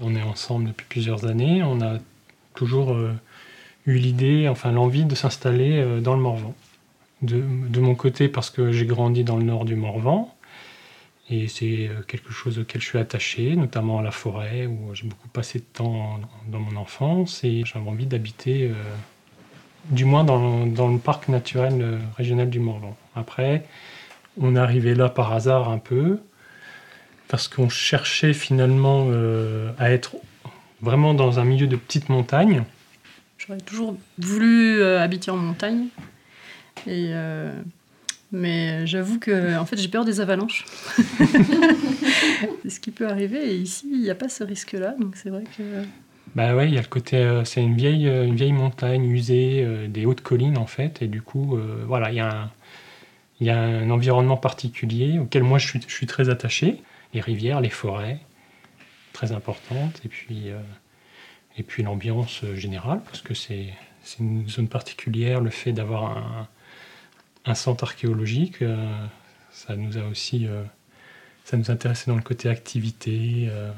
On est ensemble depuis plusieurs années. On a toujours eu l'idée, enfin l'envie de s'installer dans le Morvan. De, mon côté, parce que j'ai grandi dans le nord du Morvan, et c'est euh, quelque chose auquel je suis attaché, notamment à la forêt, où j'ai beaucoup passé de temps dans mon enfance. Et j'avais envie d'habiter, euh, du moins dans, le parc naturel euh, régional du Morvan. Après, on est arrivé là par hasard un peu, parce qu'on cherchait finalement à être vraiment dans un milieu de petites montagnes. J'aurais toujours voulu habiter en montagne. Et mais j'avoue que en fait, j'ai peur des avalanches. c'est ce qui peut arriver. Et ici, il n'y a pas ce risque-là. Donc c'est vrai que. Bah ouais, il y a le côté. Euh, c'est une vieille, euh, une vieille montagne usée, euh, des hautes collines en fait. Et du coup, voilà, il y, a un, il y a un environnement particulier auquel moi je suis, je suis très attaché. Les rivières, les forêts, très importantes. Et puis, et puis l'ambiance générale, parce que c'est une zone particulière, le fait d'avoir un un centre archéologique. Euh, ça nous a aussi euh, ça nous intéressait dans le côté activité, euh,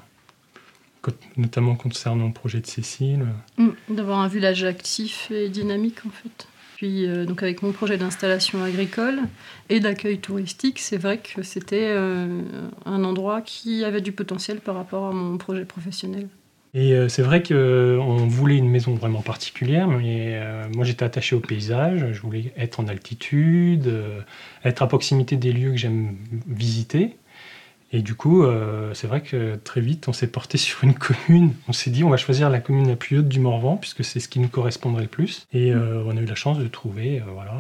notamment concernant le projet de Cécile. Mm, d'avoir un village actif et dynamique en fait. Puis donc avec mon projet d'installation agricole et d'accueil touristique, c'est vrai que c'était un endroit qui avait du potentiel par rapport à mon projet professionnel. Et euh, c'est vrai qu'on euh, voulait une maison vraiment particulière, mais euh, moi j'étais attaché au paysage, je voulais être en altitude, être à proximité des lieux que j'aime visiter. Et du coup, c'est vrai que très vite, on s'est porté sur une commune. On s'est dit, on va choisir la commune la plus haute du Morvan, puisque c'est ce qui nous correspondrait le plus. Et on a eu la chance de trouver, voilà,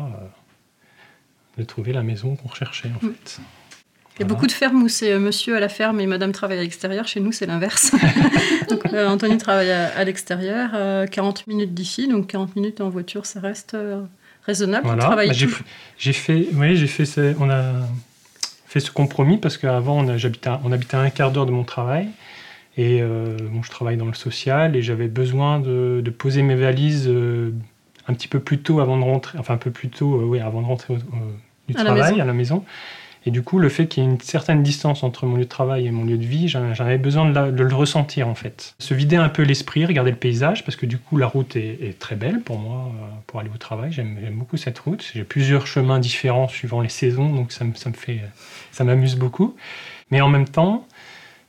de trouver la maison qu'on recherchait en mm. fait. Il y a beaucoup de fermes où c'est euh, monsieur à la ferme et madame travaille à l'extérieur. Chez nous, c'est l'inverse. euh, Anthony travaille à, l'extérieur, 40 euh, minutes d'ici, donc 40 minutes en voiture, ça reste euh, raisonnable. Voilà. Bah, j'ai fait, oui, j'ai fait, on a fait ce compromis parce qu'avant, on, on habitait à un quart d'heure de mon travail. Et bon, je travaille dans le social et j'avais besoin de, de, poser mes valises un petit peu plus tôt avant de rentrer, enfin un peu plus tôt, oui, avant de rentrer du travail, à la maison. Et du coup, le fait qu'il y ait une certaine distance entre mon lieu de travail et mon lieu de vie, j'en avais besoin de, le ressentir en fait. Se vider un peu l'esprit, regarder le paysage, parce que du coup, la route est, très belle pour moi, euh, pour aller au travail. J'aime beaucoup cette route. J'ai plusieurs chemins différents suivant les saisons, donc ça, ça me fait, ça m'amuse beaucoup. Mais en même temps,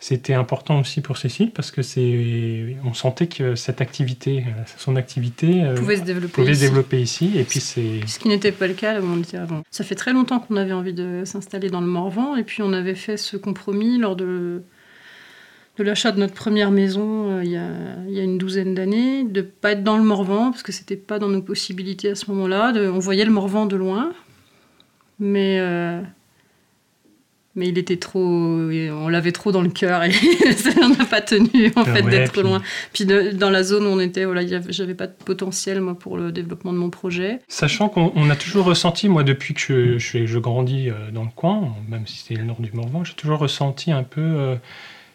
c'était important aussi pour Cécile parce que c'est, on sentait que cette activité, euh, son activité euh, pouvait se développer, pouvait ici. développer ici. Et puis c'est ce qui n'était pas le cas où on était avant. Ça fait très longtemps qu'on avait envie de s'installer dans le Morvan et puis on avait fait ce compromis lors de de l'achat de notre première maison euh, il, y a, il, y a, une douzaine d'années, de pas être dans le Morvan parce que c'était pas dans nos possibilités à ce moment-là. on voyait le Morvan de loin, mais mais il était trop on l'avait trop dans le cœur et ça n'a pas tenu en fait d'être loin. Puis dans la zone où on était voilà j'avais pas de potentiel moi pour le développement de mon projet. Sachant qu'on a toujours ressenti moi depuis que je, je, grandis euh, dans le coin même si c'était le nord du Morvan j'ai toujours ressenti un peu euh,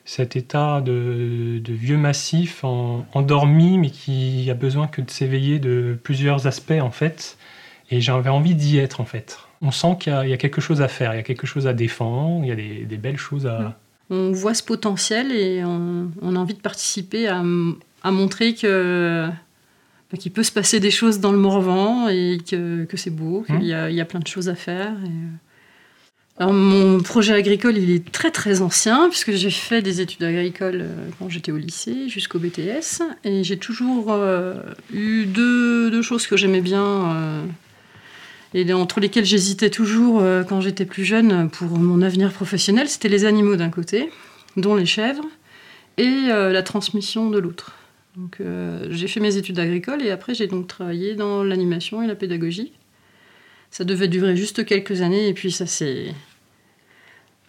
cet état de, de vieux massif en, endormi mais qui a besoin que de s'éveiller de plusieurs aspects en fait. Et j'avais envie d'y être en fait on sent qu'il y, a quelque chose à faire, il y a quelque chose à défendre, il y a des, belles choses à... On voit ce potentiel et on, a envie de participer à, montrer que bah, qu'il peut se passer des choses dans le Morvan et que, c'est beau, qu'il y, a plein de choses à faire. mon projet agricole, il est très très ancien, puisque j'ai fait des études agricoles euh, quand j'étais au lycée, jusqu'au BTS, et j'ai toujours euh, eu deux, choses que j'aimais bien euh, et entre lesquels j'hésitais toujours euh, quand j'étais plus jeune pour mon avenir professionnel, c'était les animaux d'un côté, dont les chèvres, et euh, la transmission de l'autre. Donc euh, j'ai fait mes études agricoles et après j'ai donc travaillé dans l'animation et la pédagogie. Ça devait durer juste quelques années et puis ça s'est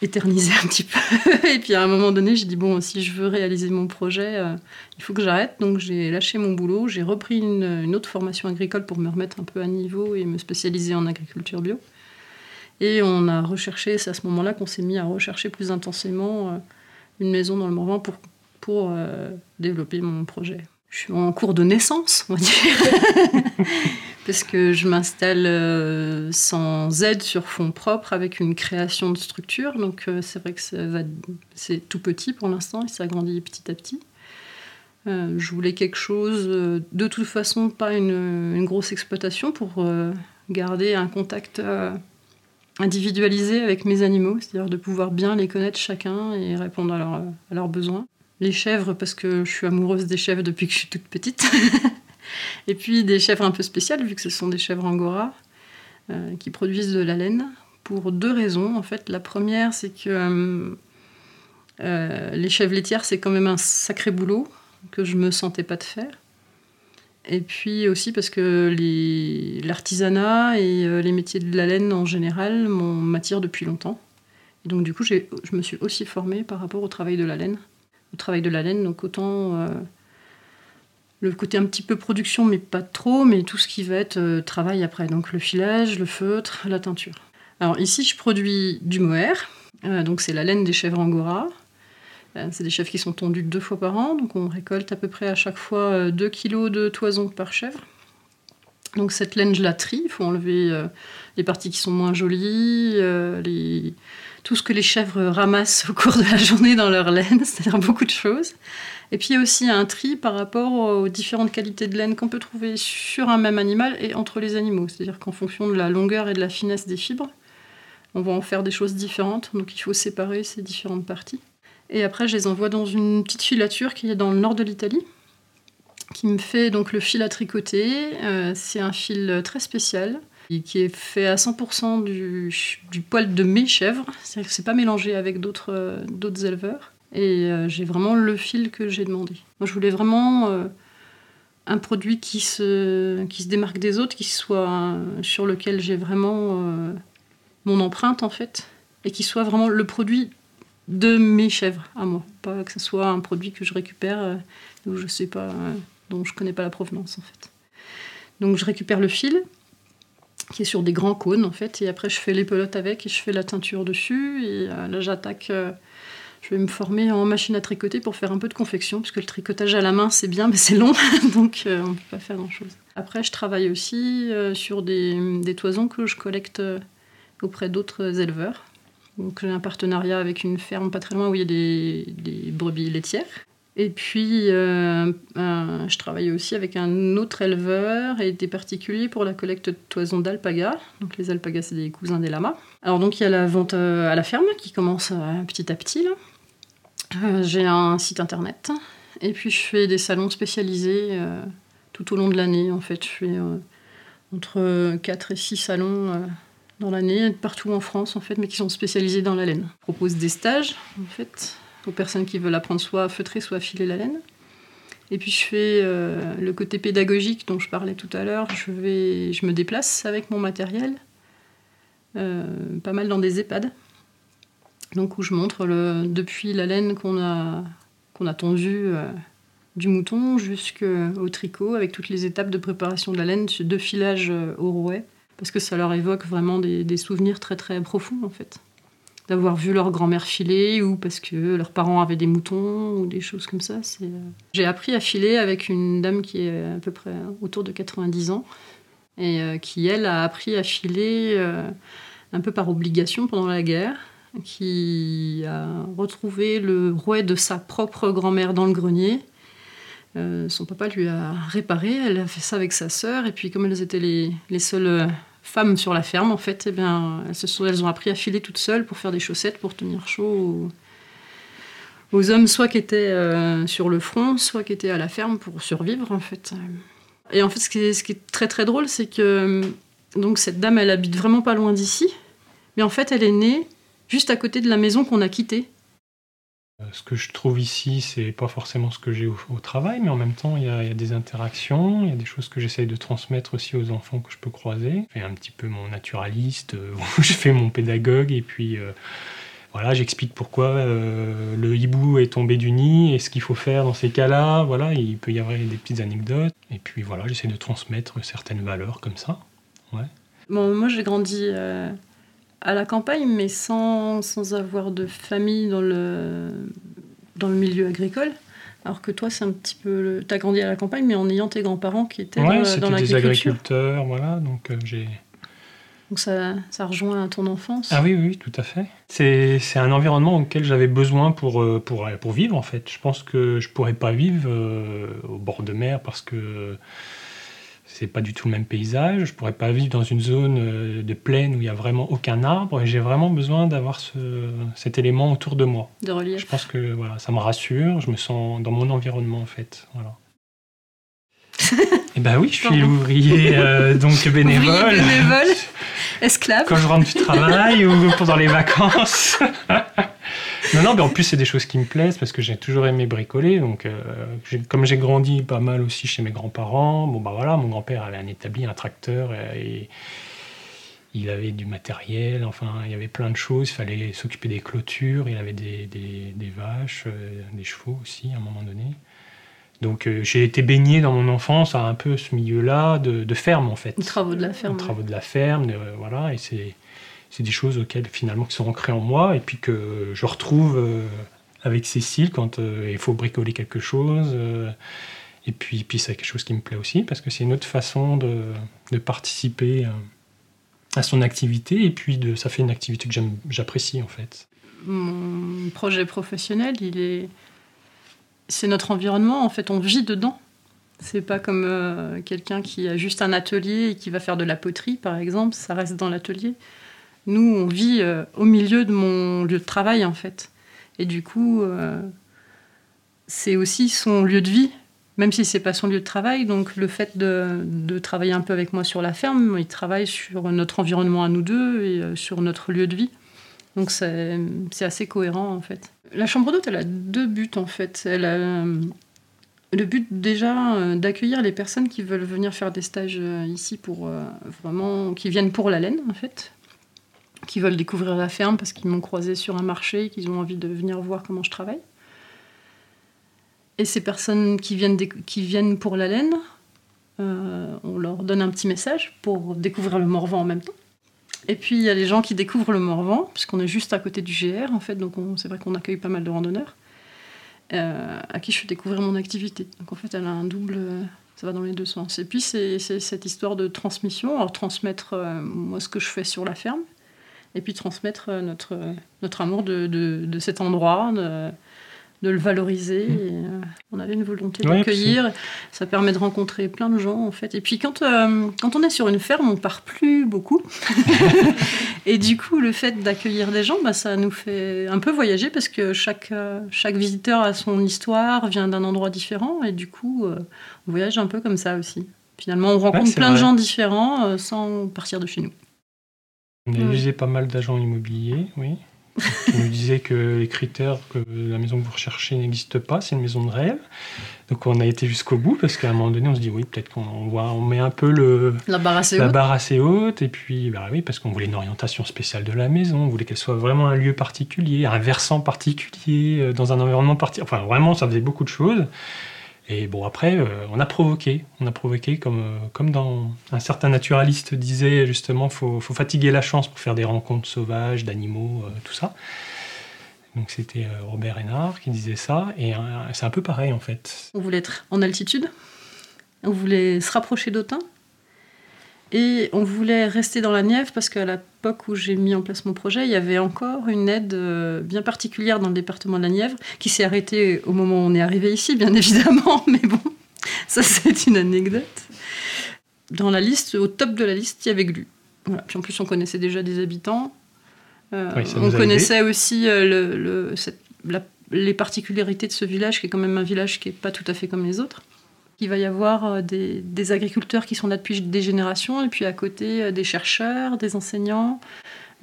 éternisé un petit peu. et puis à un moment donné, j'ai dit bon, si je veux réaliser mon projet, euh, il faut que j'arrête. Donc j'ai lâché mon boulot, j'ai repris une, autre formation agricole pour me remettre un peu à niveau et me spécialiser en agriculture bio. Et on a recherché, c'est à ce moment-là qu'on s'est mis à rechercher plus intensément euh, une maison dans le Morvan pour, pour euh, développer mon projet. Je suis en cours de naissance, on va dire. parce que je m'installe euh, sans aide sur fonds propres avec une création de structure. Donc euh, c'est vrai que c'est tout petit pour l'instant et ça grandit petit à petit. je voulais quelque chose, de toute façon, pas une, grosse exploitation pour garder un contact individualisé avec mes animaux, c'est-à-dire de pouvoir bien les connaître chacun et répondre à leurs besoins. Les chèvres, parce que je suis amoureuse des chèvres depuis que je suis toute petite. et puis des chèvres un peu spéciales, vu que ce sont des chèvres angora, qui produisent de la laine pour deux raisons. En fait, la première, c'est que euh, euh, les chèvres laitières, c'est quand même un sacré boulot que je me sentais pas de faire. Et puis aussi parce que l'artisanat et euh, les métiers de la laine en général m'attirent depuis longtemps. Et donc du coup, je me suis aussi formée par rapport au travail de la laine. Au travail de la laine, donc autant le côté un petit peu production, mais pas trop, mais tout ce qui va être travail après. Donc le filage, le feutre, la teinture. Alors ici, je produis du mohair, euh, donc c'est la laine des chèvres angora. Euh, c'est des chèvres qui sont tondues deux fois par an, donc on récolte à peu près à chaque fois 2 euh, kg de toison par chèvre. Donc cette laine, je la trie, il faut enlever les parties qui sont moins jolies, tout ce que les chèvres ramassent au cours de la journée dans leur laine, c'est-à-dire beaucoup de choses. Et puis aussi un tri par rapport aux différentes qualités de laine qu'on peut trouver sur un même animal et entre les animaux. C'est-à-dire qu'en fonction de la longueur et de la finesse des fibres, on va en faire des choses différentes, donc il faut séparer ces différentes parties. Et après, je les envoie dans une petite filature qui est dans le nord de l'Italie, qui me fait donc le fil à tricoter. Euh, c'est un fil très spécial qui est fait à 100% du, poil de mes chèvres, c'est-à-dire que c'est pas mélangé avec d'autres euh, éleveurs. Et euh, j'ai vraiment le fil que j'ai demandé. Moi, je voulais vraiment un produit qui se, qui se démarque des autres, qui soit sur lequel j'ai vraiment mon empreinte en fait, et qui soit vraiment le produit de mes chèvres à moi, pas que ce soit un produit que je récupère euh, ou je sais pas, euh, dont je connais pas la provenance en fait. Donc je récupère le fil qui est sur des grands cônes en fait, et après je fais les pelotes avec et je fais la teinture dessus et euh, là j'attaque. je vais me former en machine à tricoter pour faire un peu de confection, puisque le tricotage à la main c'est bien, mais c'est long, donc on ne peut pas faire grand chose. Après, je travaille aussi sur des, toisons que je collecte auprès d'autres éleveurs. Donc j'ai un partenariat avec une ferme pas très loin où il y a des, brebis laitières. Et puis euh, je travaille aussi avec un autre éleveur et des particuliers pour la collecte de toisons d'alpagas. Donc les alpagas c'est des cousins des lamas. Alors donc il y a la vente euh, à la ferme qui commence euh, petit à petit. j'ai un site internet et puis je fais des salons spécialisés tout au long de l'année. En fait je fais entre 4 et 6 salons dans l'année, partout en France en fait, mais qui sont spécialisés dans la laine. Je propose des stages en fait aux personnes qui veulent apprendre soit à feutrer, soit à filer la laine. Et puis je fais euh, le côté pédagogique dont je parlais tout à l'heure. Je, je me déplace avec mon matériel, euh, pas mal dans des EHPAD, donc où je montre depuis la laine qu'on a, qu'on a tondue euh, du mouton jusqu'au tricot, avec toutes les étapes de préparation de la laine, de filage au rouet parce que ça leur évoque vraiment des, souvenirs très très profonds en fait. D'avoir vu leur grand-mère filer ou parce que leurs parents avaient des moutons ou des choses comme ça. Euh, j'ai appris à filer avec une dame qui est à peu près autour de 90 ans et euh, qui, elle, a appris à filer euh, un peu par obligation pendant la guerre, qui a retrouvé le rouet de sa propre grand-mère dans le grenier. son papa lui a réparé, elle a fait ça avec sa sœur, et puis comme elles étaient les, les seules femmes sur la ferme, en fait, eh bien, elles, elles ont appris à filer toutes seules pour faire des chaussettes, pour tenir chaud aux, hommes, soit qui étaient euh, sur le front, soit qui étaient à la ferme pour survivre, en fait. Et en fait, ce qui est, ce qui est très très drôle, c'est que donc cette dame, elle habite vraiment pas loin d'ici, mais en fait, elle est née juste à côté de la maison qu'on a quittée. Euh, ce que je trouve ici, c'est pas forcément ce que j'ai au, travail, mais en même temps, il y, a, des interactions, il y a des choses que j'essaye de transmettre aussi aux enfants que je peux croiser. Je fais un petit peu mon naturaliste, euh, je fais mon pédagogue, et puis euh, voilà, j'explique pourquoi le hibou est tombé du nid et ce qu'il faut faire dans ces cas-là. Voilà, il peut y avoir des petites anecdotes, et puis voilà, j'essaie de transmettre certaines valeurs comme ça. Moi j'ai grandi à la campagne, mais sans, sans avoir de famille dans le, dans le milieu agricole. Alors que toi, c'est un petit peu. Tu as grandi à la campagne, mais en ayant tes grands-parents qui étaient ouais, dans, dans l'agriculture. des agriculteurs, voilà. Donc euh, j'ai Donc ça, ça rejoint ton enfance. Ah oui, oui, tout à fait. C'est c'est un environnement auquel j'avais besoin pour, euh, pour, euh, pour vivre, en fait. Je pense que je pourrais pas vivre euh, au bord de mer parce que c'est pas du tout le même paysage. Je pourrais pas vivre dans une zone euh, de plaine où il y a vraiment aucun arbre. Et j'ai vraiment besoin d'avoir ce, cet élément autour de moi. De relief. Je pense que voilà, ça me rassure. Je me sens dans mon environnement, en fait. Voilà. Et ben oui, je suis Pardon. ouvrier euh, donc bénévole. Ouvrier bénévole, esclave. quand je rentre du travail ou pendant les vacances. Non, non, mais en plus, c'est des choses qui me plaisent parce que j'ai toujours aimé bricoler. Donc, euh, j'ai- comme j'ai grandi pas mal aussi chez mes grands-parents, bon, bah voilà, mon grand-père avait un établi, un tracteur et il avait du matériel. Enfin, il y avait plein de choses. Il fallait s'occuper des clôtures. Il avait des, des- des vaches, euh, des chevaux aussi à un moment donné. Donc, euh, j'ai été baigné dans mon enfance à un peu ce milieu-là de, de ferme en fait Les travaux de la les ferme. travaux de la ferme, de- voilà, et c'est c'est des choses auxquelles finalement qui sont ancrées en moi et puis que je retrouve euh, avec Cécile quand euh, il faut bricoler quelque chose. euh, et puis, puis c'est quelque chose qui me plaît aussi parce que c'est une autre façon de, de participer à son activité et puis de, ça fait une activité que j'apprécie en fait. Mon projet professionnel, il est. C'est notre environnement, en fait, on vit dedans. C'est pas comme quelqu'un qui a juste un atelier et qui va faire de la poterie, par exemple, ça reste dans l'atelier. Nous, on vit euh, au milieu de mon lieu de travail, en fait. Et du coup, euh, c'est aussi son lieu de vie, même si c'est pas son lieu de travail. Donc, le fait de, travailler un peu avec moi sur la ferme, il travaille sur notre environnement à nous deux et euh, sur notre lieu de vie. Donc c'est assez cohérent en fait. La chambre d'hôte, elle a deux buts en fait. Elle a le but déjà d'accueillir les personnes qui veulent venir faire des stages ici pour vraiment, qui viennent pour la laine en fait, qui veulent découvrir la ferme parce qu'ils m'ont croisé sur un marché, et qu'ils ont envie de venir voir comment je travaille. Et ces personnes qui viennent, qui viennent pour la laine, euh, on leur donne un petit message pour découvrir le Morvan en même temps. Et puis il y a les gens qui découvrent le Morvan, puisqu'on est juste à côté du GR en fait, donc on- c'est vrai qu'on accueille pas mal de randonneurs, euh, à qui je fais découvrir mon activité. Donc en fait elle a un double, euh, ça va dans les deux sens. Et puis c'est cette histoire de transmission, alors transmettre moi ce que je fais sur la ferme, et puis transmettre euh, notre, notre amour de, de, de cet endroit, de, de le valoriser. Mm. Et, euh, on avait une volonté Ouais, d'accueillir. Ça permet de rencontrer plein de gens, en fait. Et puis, quand, euh, quand on est sur une ferme, on part plus beaucoup. et du coup, le fait d'accueillir des gens, bah, ça nous fait un peu voyager parce que chaque, euh, chaque visiteur a son histoire, vient d'un endroit différent. Et du coup, euh, on voyage un peu comme ça aussi. Finalement, on rencontre plein de gens différents euh, sans partir de chez nous. On a visé pas mal d'agents immobiliers, oui. qui nous disaient que les critères que la maison que vous recherchez n'existe pas, c'est une maison de rêve. Donc on a été jusqu'au bout parce qu'à un moment donné on se dit oui peut-être qu'on on voit, on met un peu le, La barre assez la haute. barre assez haute et puis bah oui parce qu'on voulait une orientation spéciale de la maison, on voulait qu'elle soit vraiment un lieu particulier, un versant particulier, euh, dans un environnement particulier. Enfin vraiment ça faisait beaucoup de choses. Et bon après euh, on a provoqué, on a provoqué comme euh, dans un certain naturaliste disait justement faut faut fatiguer la chance pour faire des rencontres sauvages d'animaux euh, tout ça. Donc c'était Robert Hénard qui disait ça et c'est un peu pareil en fait. On voulait être en altitude, on voulait se rapprocher d'Autun, et on voulait rester dans la Nièvre parce qu'à l'époque où j'ai mis en place mon projet, il y avait encore une aide euh, bien particulière dans le département de la Nièvre qui s'est arrêtée au moment où on est arrivé ici, bien évidemment, mais bon, ça c'est une anecdote. Dans la liste, au top de la liste, il y avait Glu. Voilà. Puis en plus, on connaissait déjà des habitants. Euh, Oui, on connaissait aussi euh, le, le- cette- la- les particularités de ce village, qui est quand même un village qui n'est pas tout à fait comme les autres. Il va y avoir euh, des, des agriculteurs qui sont là depuis des générations, et puis à côté euh, des chercheurs, des enseignants,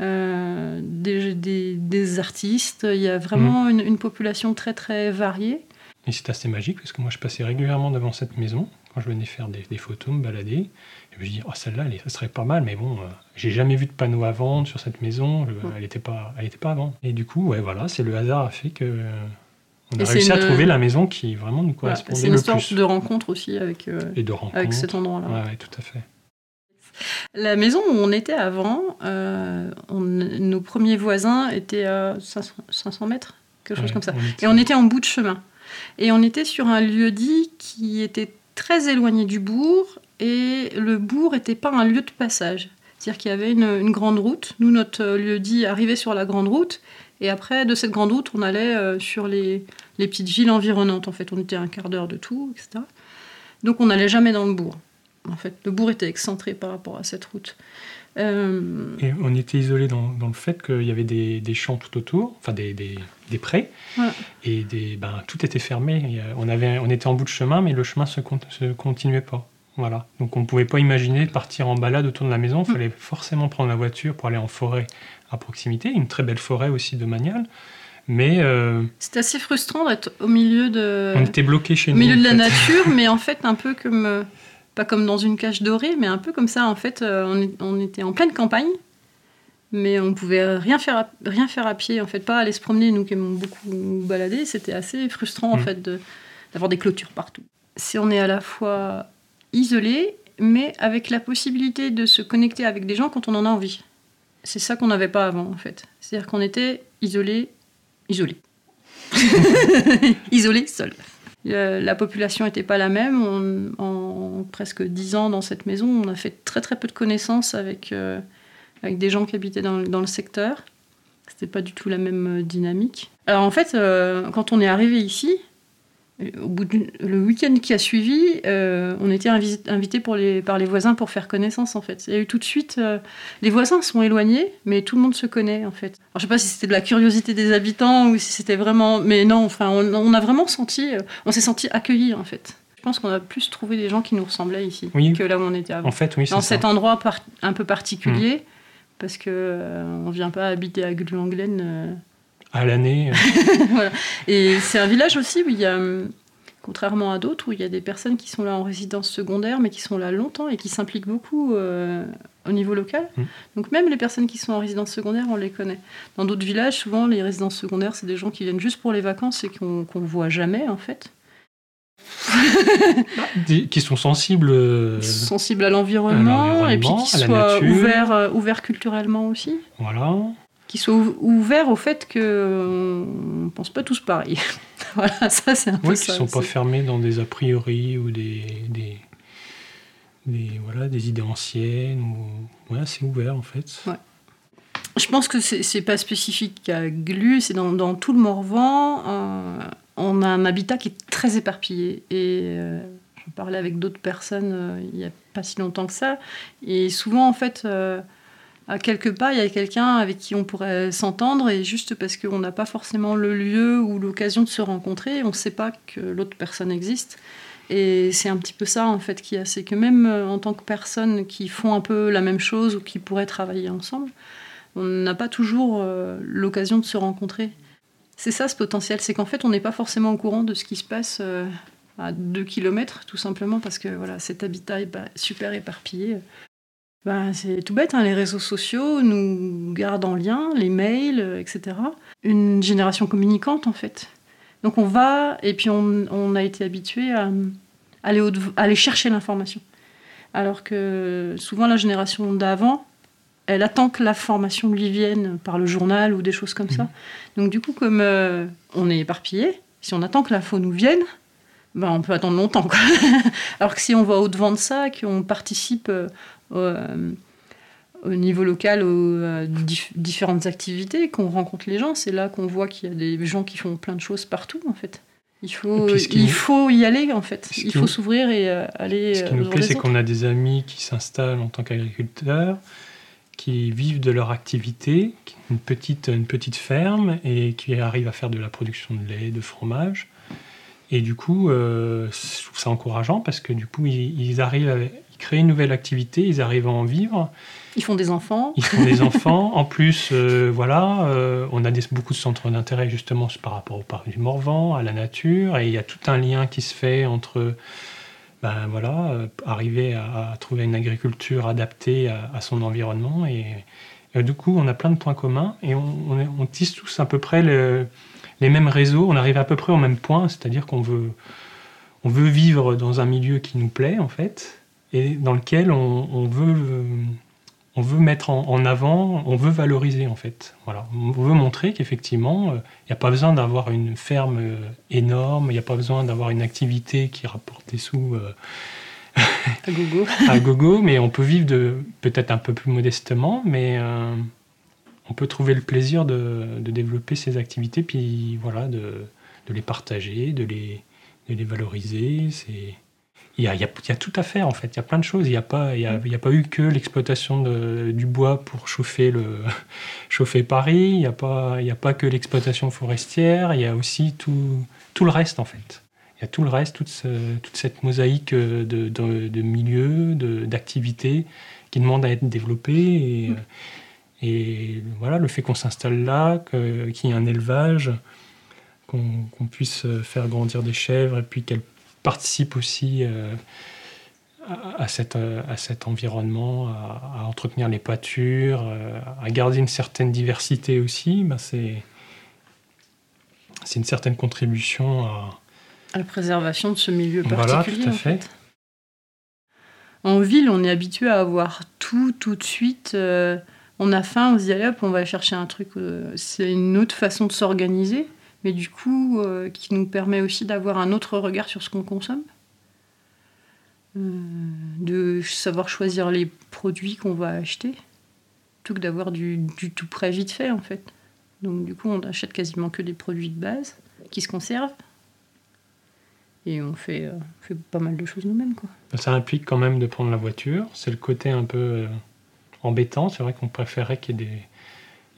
euh, des, des- des artistes. Il y a vraiment une, une population très très variée. Et c'est assez magique parce que moi je passais régulièrement devant cette maison quand je venais faire des, des photos, me balader. Et je me dis, oh, celle-là, elle serait pas mal, mais bon, euh, j'ai jamais vu de panneau à vendre sur cette maison, je- elle n'était pas, elle était pas vendre. Et du coup, ouais, voilà, c'est le hasard a fait que on a Et réussi à trouver la maison qui vraiment nous Voilà. correspondait C'est une le histoire plus. de rencontre aussi avec, euh, Et de rencontres. avec cet endroit-là. Ouais, tout à fait. La maison où on était avant, euh, on- nos premiers voisins étaient à 500, 500 mètres, quelque chose Ouais, comme ça. on était- Et on était en bout de chemin. Et on était sur un lieu-dit qui était très éloigné du bourg, et le bourg n'était pas un lieu de passage. C'est-à-dire qu'il y avait une, grande route. Nous, notre lieu dit arrivait sur la grande route. Et après, de cette grande route, on allait euh, sur les, les, petites villes environnantes. En fait, on était un quart d'heure de tout, etc. Donc, on n'allait jamais dans le bourg. En fait, le bourg était excentré par rapport à cette route. Euh, et on était isolé dans, dans, le fait qu'il y avait des, des, champs tout autour, enfin des, des, des prés, et des, ben, tout était fermé. On, avait, on était en bout de chemin, mais le chemin ne se, se continuait pas. Voilà. Donc on ne pouvait pas imaginer partir en balade autour de la maison. Il fallait forcément prendre la voiture pour aller en forêt à proximité. Une très belle forêt aussi de Manial. Mais euh, c'est assez frustrant d'être au milieu de. On était bloqué chez nous. Au milieu de la nature, mais en fait un peu comme euh, pas comme dans une cage dorée, mais un peu comme ça. En fait, euh, on, était en pleine campagne, mais on pouvait rien faire à, rien faire à pied. En fait, pas aller se promener. Nous qui aimons beaucoup balader, c'était assez frustrant en mm. fait d'avoir des clôtures partout. Si on est à la fois isolé, mais avec la possibilité de se connecter avec des gens quand on en a envie. C'est ça qu'on n'avait pas avant, en fait. C'est-à-dire qu'on était isolé, isolé. isolé, seul. la population n'était pas la même. en presque dix ans dans cette maison, on a fait très très peu de connaissances avec, euh, avec des gens qui habitaient dans, le secteur. C'était pas du tout la même euh, dynamique. Alors en fait, euh, quand on est arrivé ici, au bout le week-end qui a suivi, euh, on était invités pour les, par les voisins pour faire connaissance en fait. Il y a eu tout de suite, euh, les voisins sont éloignés, mais tout le monde se connaît en fait. Alors, je sais pas si c'était de la curiosité des habitants ou si c'était vraiment, mais non, enfin, on, a vraiment senti, euh, on s'est senti accueillis en fait. Je pense qu'on a plus trouvé des gens qui nous ressemblaient ici que là où on était avant. En fait, oui, Dans cet endroit un peu particulier, hmm. parce que on vient pas habiter à Gluanglen à l'année. voilà. Et c'est un village aussi où il y a, contrairement à d'autres, où il y a des personnes qui sont là en résidence secondaire, mais qui sont là longtemps et qui s'impliquent beaucoup euh, au niveau local. Mm. Donc même les personnes qui sont en résidence secondaire, on les connaît. Dans d'autres villages, souvent, les résidences secondaires, c'est des gens qui viennent juste pour les vacances et qu'on ne voit jamais, en fait. qui sont sensibles, euh, sensibles à l'environnement et puis qui soient ouverts, euh, ouverts culturellement aussi. Voilà qui soient ouverts au fait qu'on ne pense pas tous pareil. voilà, ça c'est un peu oui, ça. ne sont pas fermés dans des a priori ou des, des, des voilà, des idées anciennes. Ou... Ouais, c'est ouvert en fait. Ouais. Je pense que c'est pas spécifique à Glu, c'est dans, dans, tout le Morvan. Euh, on a un habitat qui est très éparpillé. Et euh, je parlais avec d'autres personnes euh, il n'y a pas si longtemps que ça. Et souvent, en fait, à quelque part, il y a quelqu'un avec qui on pourrait s'entendre, et juste parce qu'on n'a pas forcément le lieu ou l'occasion de se rencontrer, on ne sait pas que l'autre personne existe. Et c'est un petit peu ça, en fait, qui a, c'est que même euh, en tant que personnes qui font un peu la même chose ou qui pourraient travailler ensemble, on n'a pas toujours euh, l'occasion de se rencontrer. C'est ça ce potentiel, c'est qu'en fait, on n'est pas forcément au courant de ce qui se passe euh, à deux kilomètres, tout simplement parce que voilà, cet habitat est super éparpillé. Ben, c'est tout bête, hein, les réseaux sociaux nous gardent en lien, les mails, euh, etc. Une génération communicante, en fait. Donc on va, et puis on, a été habitué à, aller, chercher l'information. Alors que souvent la génération d'avant, elle attend que l'information lui vienne par le journal ou des choses comme ça. Mmh. Donc du coup, comme euh, on est éparpillé, si on attend que l'info nous vienne, ben, on peut attendre longtemps. Alors que si on va au-devant de ça, qu'on participe euh, euh, au niveau local aux euh, différentes activités, qu'on rencontre les gens, c'est là qu'on voit qu'il y a des gens qui font plein de choses partout en fait. Il faut, il faut y aller en fait. Il faut s'ouvrir et euh, aller. Ce qui nous plaît, c'est qu'on a des amis qui s'installent en tant qu'agriculteurs, qui vivent de leur activité, une petite, une petite ferme et qui arrivent à faire de la production de lait, de fromage. Et du coup, je trouve ça encourageant parce que du coup, ils, ils arrivent ils créent une nouvelle activité, ils arrivent à en vivre. Ils font des enfants. Ils font des enfants. En plus, euh, voilà, euh, on a des, beaucoup de centres d'intérêt justement par rapport au parc du Morvan, à la nature, et il y a tout un lien qui se fait entre, ben voilà, euh, arriver à, trouver une agriculture adaptée à, son environnement, et, du coup, on a plein de points communs, et on, tisse tous à peu près les mêmes réseaux, on arrive à peu près au même point, c'est-à-dire qu'on veut, on veut vivre dans un milieu qui nous plaît en fait, et dans lequel on, veut, on veut mettre en, avant, on veut valoriser en fait. Voilà. On veut montrer qu'effectivement, il n'y a pas besoin d'avoir une ferme euh, énorme, il n'y a pas besoin d'avoir une activité qui rapporte des sous euh, à gogo. à gogo, mais on peut vivre de peut-être un peu plus modestement, mais euh, on peut trouver le plaisir de, de, développer ces activités, puis voilà, de, de les partager, de les, de les valoriser. C'est il y, a, il, y a, il y, a, tout à faire en fait, il y a plein de choses. Il n'y a, pas, il y a, il y a pas eu que l'exploitation du bois pour chauffer, le, chauffer Paris, il n'y a, pas, il y a pas que l'exploitation forestière, il y a aussi tout, tout le reste en fait. Il y a tout le reste, toute, ce, toute cette mosaïque de, de, de milieux, d'activités qui demandent à être développées. Et, mmh. et voilà, le fait qu'on s'installe là, qu'il y ait un élevage, qu'on qu puisse faire grandir des chèvres et puis qu'elles participe aussi euh, à, à, cette, à, cet environnement, à, à, entretenir les pâtures, euh, à garder une certaine diversité aussi, ben c'est une certaine contribution à... à la préservation de ce milieu particulier. Voilà, tout à fait. En, fait. en ville, on est habitué à avoir tout tout de suite. Euh, on a faim, on se dit allez hop, on va chercher un truc. Euh, c'est une autre façon de s'organiser mais du coup euh, qui nous permet aussi d'avoir un autre regard sur ce qu'on consomme, euh, de savoir choisir les produits qu'on va acheter, plutôt que d'avoir du, du, tout prêt vite fait en fait. Donc du coup on achète quasiment que des produits de base qui se conservent. Et on fait, euh, fait pas mal de choses nous-mêmes. Quoi. Ça implique quand même de prendre la voiture. C'est le côté un peu euh, embêtant. C'est vrai qu'on préférait qu'il y ait,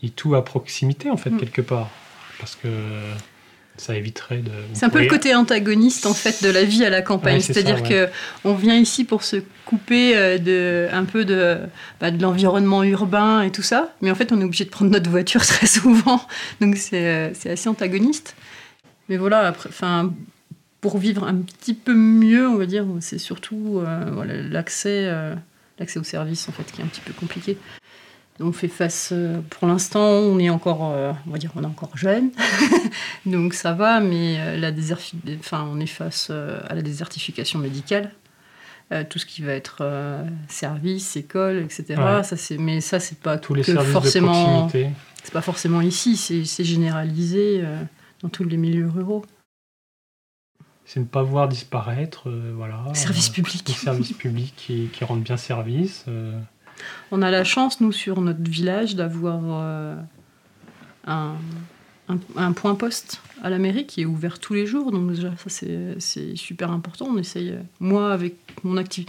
des... tout à proximité, en fait, mm. quelque part parce que ça éviterait de. C'est un peu le côté antagoniste en fait de la vie à la campagne, ouais, c'est-à-dire ouais. que on vient ici pour se couper euh, de un peu de bah, de l'environnement urbain et tout ça, mais en fait on est obligé de prendre notre voiture très souvent, donc c'est euh, c'est assez antagoniste. Mais voilà, après, enfin pour vivre un petit peu mieux, on va dire, c'est surtout euh, voilà, l'accès euh, l'accès aux services en fait qui est un petit peu compliqué. On fait face, euh, pour l'instant, on est encore, euh, on va dire, on est encore jeune, donc ça va, mais euh, la enfin, on est face à la désertification médicale, tout ce qui va être service, école, etc. Ouais. Ça, c'est, mais ça, c'est pas tous les que services forcément, de proximité. c'est pas forcément ici, c'est, c'est généralisé dans tous les milieux ruraux. C'est ne pas voir disparaître, voilà. Service public. Les services publics qui, qui rendent bien service. On a la chance, nous, sur notre village, d'avoir euh, un, point poste à la mairie qui est ouvert tous les jours. Donc, ça, c'est super important. On essaye, moi, avec mon, acti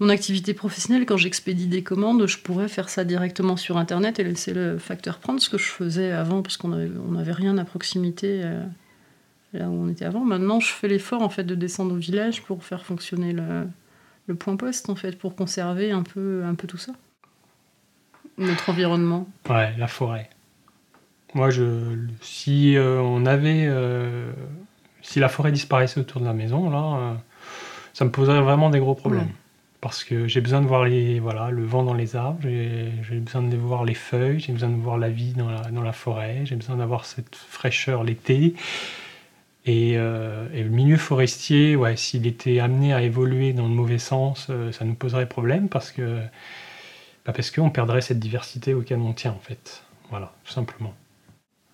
mon activité professionnelle, quand j'expédie des commandes, je pourrais faire ça directement sur Internet et laisser le facteur prendre ce que je faisais avant parce qu'on n'avait avait rien à proximité. Euh, là où on était avant. Maintenant, je fais l'effort en fait de descendre au village pour faire fonctionner le, le point poste en fait pour conserver un peu, un peu tout ça. Notre environnement. Ouais, la forêt. Moi, je, si euh, on avait, euh, si la forêt disparaissait autour de la maison, là, euh, ça me poserait vraiment des gros problèmes. Ouais. Parce que j'ai besoin de voir les, voilà, le vent dans les arbres, j'ai besoin de voir les feuilles, j'ai besoin de voir la vie dans la, dans la forêt, j'ai besoin d'avoir cette fraîcheur l'été. Et, euh, et, le milieu forestier, ouais, s'il était amené à évoluer dans le mauvais sens, euh, ça nous poserait problème parce que bah parce qu'on perdrait cette diversité auquel on tient en fait. Voilà, tout simplement.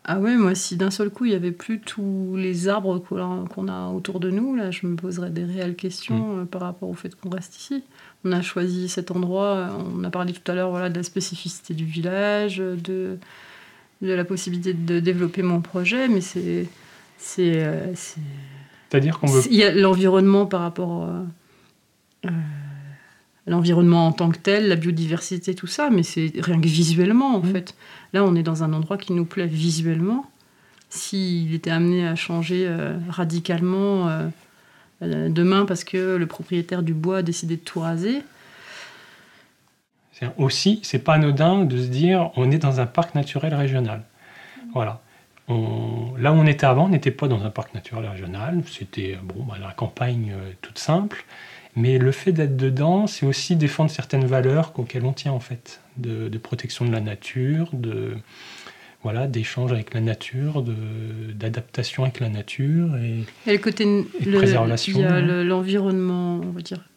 Ah ouais, moi si d'un seul coup il y avait plus tous les arbres qu'on qu a autour de nous, là je me poserais des réelles questions mmh. euh, par rapport au fait qu'on reste ici. On a choisi cet endroit, on a parlé tout à l'heure voilà, de la spécificité du village, de, de la possibilité de développer mon projet, mais c'est c'est. Euh, C'est-à-dire qu'on veut. Il y a l'environnement par rapport. Euh, euh, l'environnement en tant que tel, la biodiversité, tout ça, mais c'est rien que visuellement en mmh. fait. Là, on est dans un endroit qui nous plaît visuellement. S'il était amené à changer euh, radicalement euh, demain parce que le propriétaire du bois a décidé de tout raser. Aussi, c'est pas anodin de se dire on est dans un parc naturel régional. Voilà. On, là où on était avant, on n'était pas dans un parc naturel régional, c'était bon, bah, la campagne euh, toute simple, mais le fait d'être dedans, c'est aussi défendre certaines valeurs auxquelles on tient en fait, de, de protection de la nature, de voilà, d'échange avec la nature, d'adaptation avec la nature et, et le côté et de le, préservation. Il y a l'environnement, on va dire,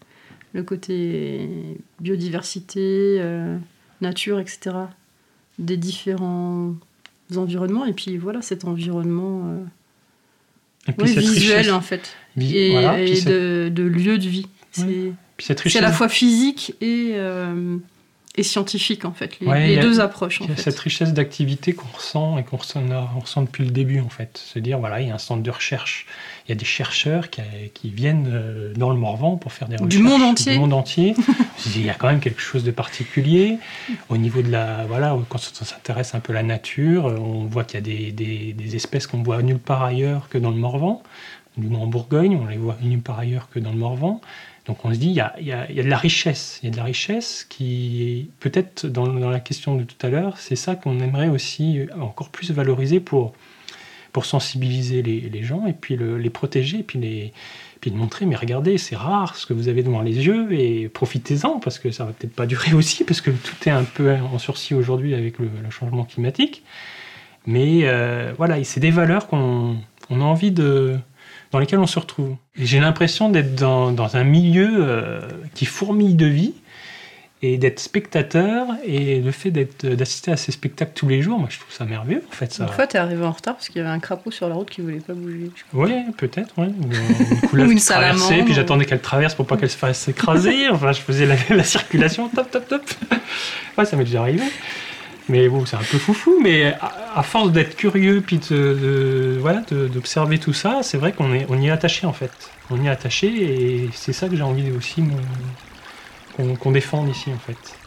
le côté biodiversité, euh, nature, etc. Des différents environnements et puis voilà cet environnement euh, ouais, visuel richesse. en fait et, voilà, et de, de, lieu de vie. C'est à la fois physique et, euh, et scientifique, en fait. Les, Ouais, les il y a- deux approches, en il y a fait. cette richesse d'activité qu'on ressent et qu'on ressent, depuis le début en fait. Se dire voilà, il y a un centre de recherche, il y a des chercheurs qui, qui viennent euh, dans le Morvan pour faire des Du recherches monde entier. Du monde entier. il y a quand même quelque chose de particulier au niveau de la voilà quand on s'intéresse un peu à la nature, on voit qu'il y a des, des- des espèces qu'on voit nulle part ailleurs que dans le Morvan. Nous en Bourgogne, on les voit nulle part ailleurs que dans le Morvan. Donc on se dit, il y a, y a- de la richesse. Il y a de la richesse qui, peut-être dans, dans la question de tout à l'heure, c'est ça qu'on aimerait aussi encore plus valoriser pour, pour sensibiliser les, les gens et puis le- les protéger et puis, les, puis de montrer, mais regardez, c'est rare ce que vous avez devant les yeux et profitez-en parce que ça va peut-être pas durer aussi parce que tout est un peu en sursis aujourd'hui avec le, changement climatique. Mais euh, voilà, c'est des valeurs qu'on on a envie de, dans lesquelles on se retrouve. Et J'ai l'impression d'être dans, dans un milieu euh, qui fourmille de vie et d'être spectateur et le fait d'assister à ces spectacles tous les jours, moi je trouve ça merveilleux en fait. Ça. Une fois, t'es arrivé en retard parce qu'il y avait un crapaud sur la route qui voulait pas bouger. Ouais, peut-être, ouais. Ou, une une salamandre. puis j'attendais qu'elle traverse pour pas qu'elle se fasse écraser. Enfin, je faisais la, la circulation, top, top, top. Ouais, ça m'est déjà arrivé. Mais bon, c'est un peu foufou, mais à, force d'être curieux, puis de, voilà, d'observer tout ça, c'est vrai qu'on est, on y est attaché en fait. On y est attaché et c'est ça que j'ai envie aussi qu'on défende ici en fait.